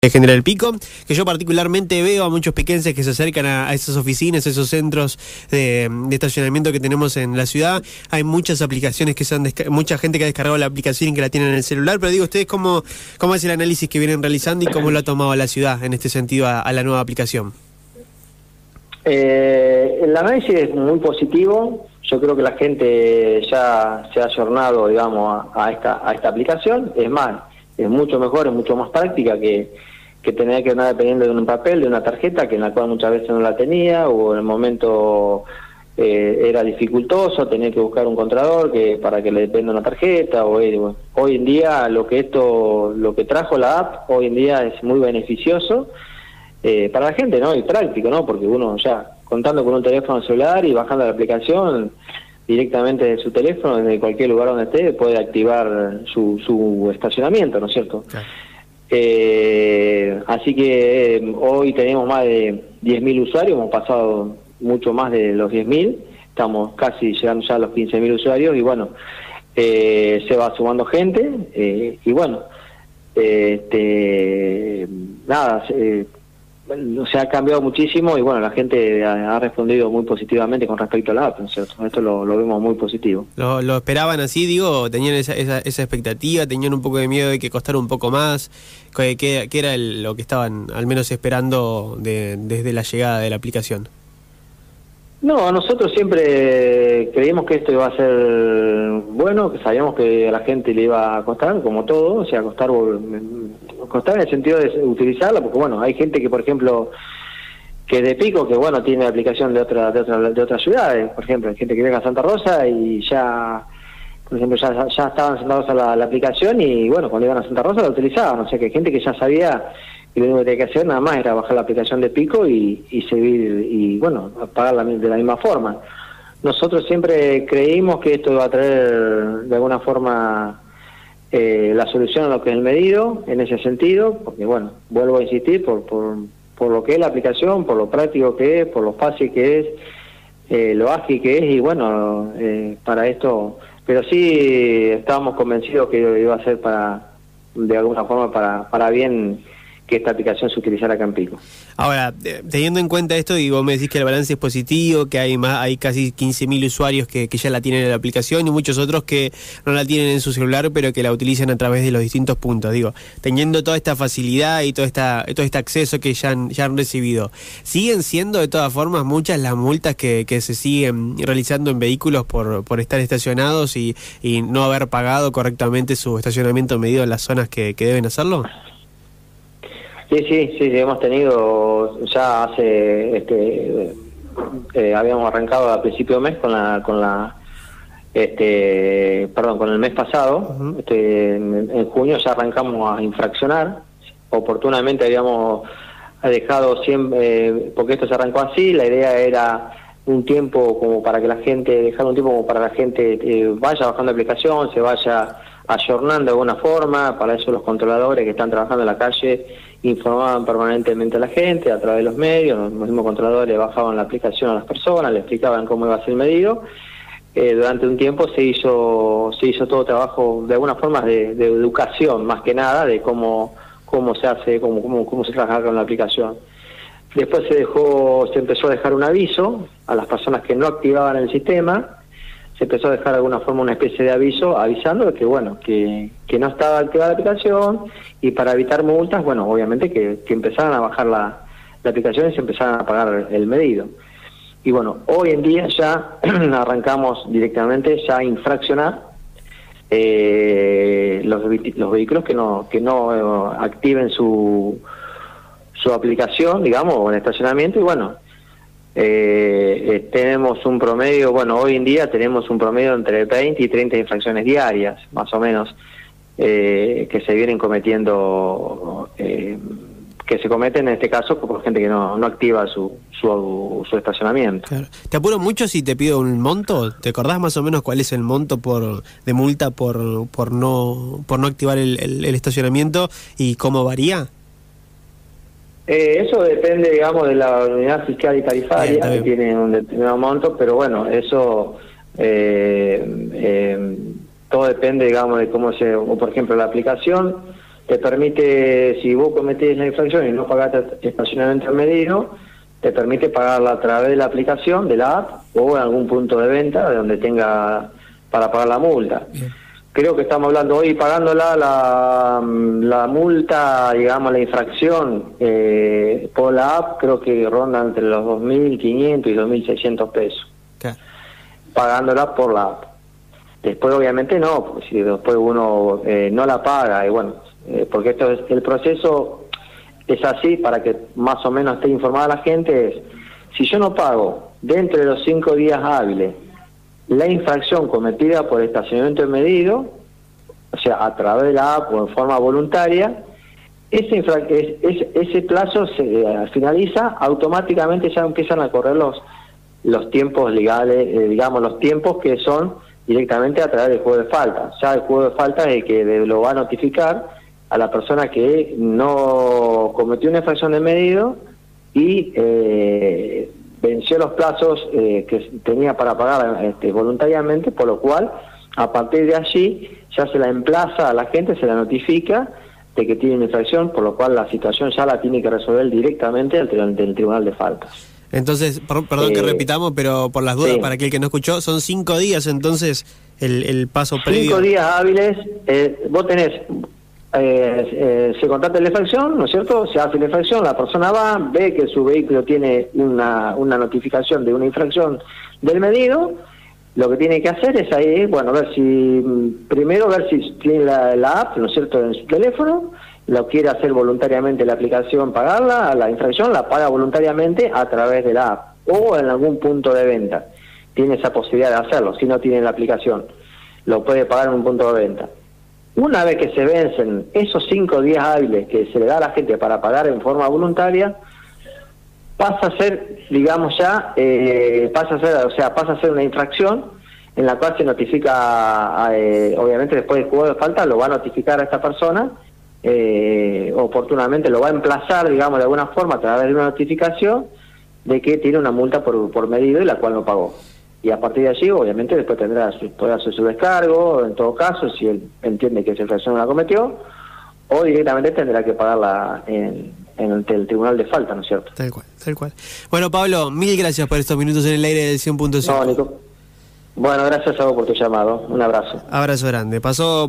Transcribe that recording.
General Pico, que yo particularmente veo a muchos piquenses que se acercan a, esas oficinas, a esos centros de, estacionamiento que tenemos en la ciudad. Hay muchas aplicaciones que se han mucha gente que ha descargado la aplicación y que la tienen en el celular, pero digo, ¿ustedes cómo, cómo es el análisis que vienen realizando y cómo lo ha tomado la ciudad en este sentido a, la nueva aplicación? Eh, el análisis es muy positivo. Yo creo que la gente ya se ha ayornado, digamos, a, esta, a esta aplicación. Es más, es mucho mejor, es mucho más práctica que, que tener que andar dependiendo de un papel, de una tarjeta, que en la cual muchas veces no la tenía, o en el momento eh, era dificultoso, tener que buscar un contrador que para que le dependa una tarjeta, o eh, hoy en día lo que esto, lo que trajo la app, hoy en día es muy beneficioso eh, para la gente, ¿no? Y práctico, ¿no? Porque uno ya contando con un teléfono celular y bajando la aplicación, directamente de su teléfono, desde cualquier lugar donde esté, puede activar su, su estacionamiento, ¿no es cierto? Eh, así que eh, hoy tenemos más de 10.000 usuarios, hemos pasado mucho más de los 10.000, estamos casi llegando ya a los 15.000 usuarios y bueno, eh, se va sumando gente eh, y bueno, este, nada, se ha cambiado muchísimo y bueno, la gente ha, respondido muy positivamente con respecto a la app, cierto? Esto lo, vemos muy positivo. ¿Lo, esperaban así, digo? ¿Tenían esa, esa, expectativa? ¿Tenían un poco de miedo de que costara un poco más? ¿Qué, qué, era lo que estaban al menos esperando desde la llegada de la aplicación? No, nosotros siempre creímos que esto iba a ser bueno, que sabíamos que a la gente le iba a costar, como todo, o sea, costar, costar en el sentido de utilizarla, porque bueno, hay gente que, por ejemplo, que de pico, que bueno, tiene aplicación de, otra, de, otra, de otras ciudades, por ejemplo, hay gente que llega a Santa Rosa y ya, por ejemplo, ya, ya estaban sentados a la, la, aplicación y bueno, cuando iban a Santa Rosa la utilizaban, o sea, que hay gente que ya sabía lo único que tenía que hacer nada más era bajar la aplicación de Pico y, y seguir, y bueno, pagarla de la misma forma. Nosotros siempre creímos que esto iba a traer de alguna forma eh, la solución a lo que es el medido, en ese sentido, porque bueno, vuelvo a insistir por, por, por lo que es la aplicación, por lo práctico que es, por lo fácil que es, eh, lo ágil que es, y bueno, eh, para esto, pero sí estábamos convencidos que iba a ser para, de alguna forma, para, para bien que esta aplicación se utilizara acá en Pico. Ahora, teniendo en cuenta esto, digo, me decís que el balance es positivo, que hay más, hay casi 15.000 usuarios que, ya la tienen en la aplicación y muchos otros que no la tienen en su celular, pero que la utilizan a través de los distintos puntos. Digo, teniendo toda esta facilidad y todo, esta, todo este acceso que ya han, ya han recibido, ¿siguen siendo de todas formas muchas las multas que, que se siguen realizando en vehículos por, por estar estacionados y, y no haber pagado correctamente su estacionamiento medido en las zonas que, que deben hacerlo? Sí, sí, sí, hemos tenido ya hace, este, eh, habíamos arrancado a principio de mes con la, con la, este, perdón, con el mes pasado, este, en, junio ya arrancamos a infraccionar, oportunamente habíamos dejado siempre, eh, porque esto se arrancó así, la idea era un tiempo como para que la gente, dejar un tiempo como para la gente eh, vaya bajando aplicación, se vaya ayornando de alguna forma, para eso los controladores que están trabajando en la calle informaban permanentemente a la gente a través de los medios, los mismos controladores bajaban la aplicación a las personas, le explicaban cómo iba a ser el medido. Eh, durante un tiempo se hizo se hizo todo trabajo de alguna forma de, educación más que nada de cómo cómo se hace cómo cómo, cómo se trabaja con la aplicación después se dejó se empezó a dejar un aviso a las personas que no activaban el sistema se empezó a dejar de alguna forma una especie de aviso avisando que bueno que, que no estaba activada la aplicación y para evitar multas bueno obviamente que, que empezaran a bajar la, la aplicación y se empezaran a pagar el medido. Y bueno hoy en día ya arrancamos directamente ya a infraccionar eh, los, los vehículos que no que no eh, activen su su aplicación digamos o en estacionamiento y bueno eh, eh, tenemos un promedio, bueno, hoy en día tenemos un promedio entre 20 y 30 infracciones diarias, más o menos, eh, que se vienen cometiendo, eh, que se cometen en este caso por gente que no, no activa su, su, estacionamiento. Te apuro mucho si te pido un monto, ¿te acordás más o menos cuál es el monto por de multa por, por, no, por no activar el, el estacionamiento y cómo varía? Eh, eso depende, digamos, de la unidad fiscal y tarifaria, que tiene un determinado monto, pero bueno, eso eh, eh, todo depende, digamos, de cómo se, o por ejemplo, la aplicación te permite, si vos cometés la infracción y no pagaste estacionamiento medido, te permite pagarla a través de la aplicación, de la app, o en algún punto de venta de donde tenga para pagar la multa. Creo que estamos hablando hoy pagándola la, la multa, digamos, la infracción eh, por la app, creo que ronda entre los 2.500 y 2.600 pesos. Pagándola por la app. Después, obviamente, no, porque si después uno eh, no la paga, y bueno, eh, porque esto es el proceso es así para que más o menos esté informada la gente es si yo no pago dentro de los cinco días hábiles la infracción cometida por estacionamiento medido o sea a través de la app o en forma voluntaria ese, ese plazo se eh, finaliza automáticamente ya empiezan a correr los los tiempos legales eh, digamos los tiempos que son directamente a través del juego de falta. Ya el juego de falta es el que lo va a notificar a la persona que no cometió una infracción de medido y eh, venció los plazos eh, que tenía para pagar este, voluntariamente, por lo cual a partir de allí ya se la emplaza a la gente, se la notifica de que tiene una infracción, por lo cual la situación ya la tiene que resolver directamente del, del Tribunal de Faltas. Entonces, perdón que eh, repitamos, pero por las dudas, para aquel que no escuchó, son cinco días entonces el, el paso previo. Cinco días hábiles, vos tenés eh, eh, se contrata la infracción, ¿no es cierto? Se hace la infracción, la persona va, ve que su vehículo tiene una, una notificación de una infracción del medido, lo que tiene que hacer es ahí, bueno, ver si, primero ver si tiene la, app, ¿no es cierto?, en su teléfono, lo quiere hacer voluntariamente la aplicación, pagarla, la infracción la paga voluntariamente a través de la app o en algún punto de venta. Tiene esa posibilidad de hacerlo, si no tiene la aplicación, lo puede pagar en un punto de venta. Una vez que se vencen esos cinco días hábiles que se le da a la gente para pagar en forma voluntaria, pasa a ser, digamos ya, eh, pasa a ser, o sea, pasa a ser una infracción en la cual se notifica, eh, obviamente después del juego de falta, lo va a notificar a esta persona, eh, oportunamente lo va a emplazar, digamos, de alguna forma a través de una notificación de que tiene una multa por, por medido y la cual no pagó y a partir de allí obviamente después tendrá su, hacer su descargo en todo caso si él entiende que esa infracción la cometió o directamente tendrá que pagarla en, en el, tribunal de falta, ¿no es cierto? Tal cual, tal cual. Bueno, Pablo, mil gracias por estos minutos en el aire del 100.5. No, Nico. Bueno, gracias a vos por tu llamado. Un abrazo. Abrazo grande. Pasó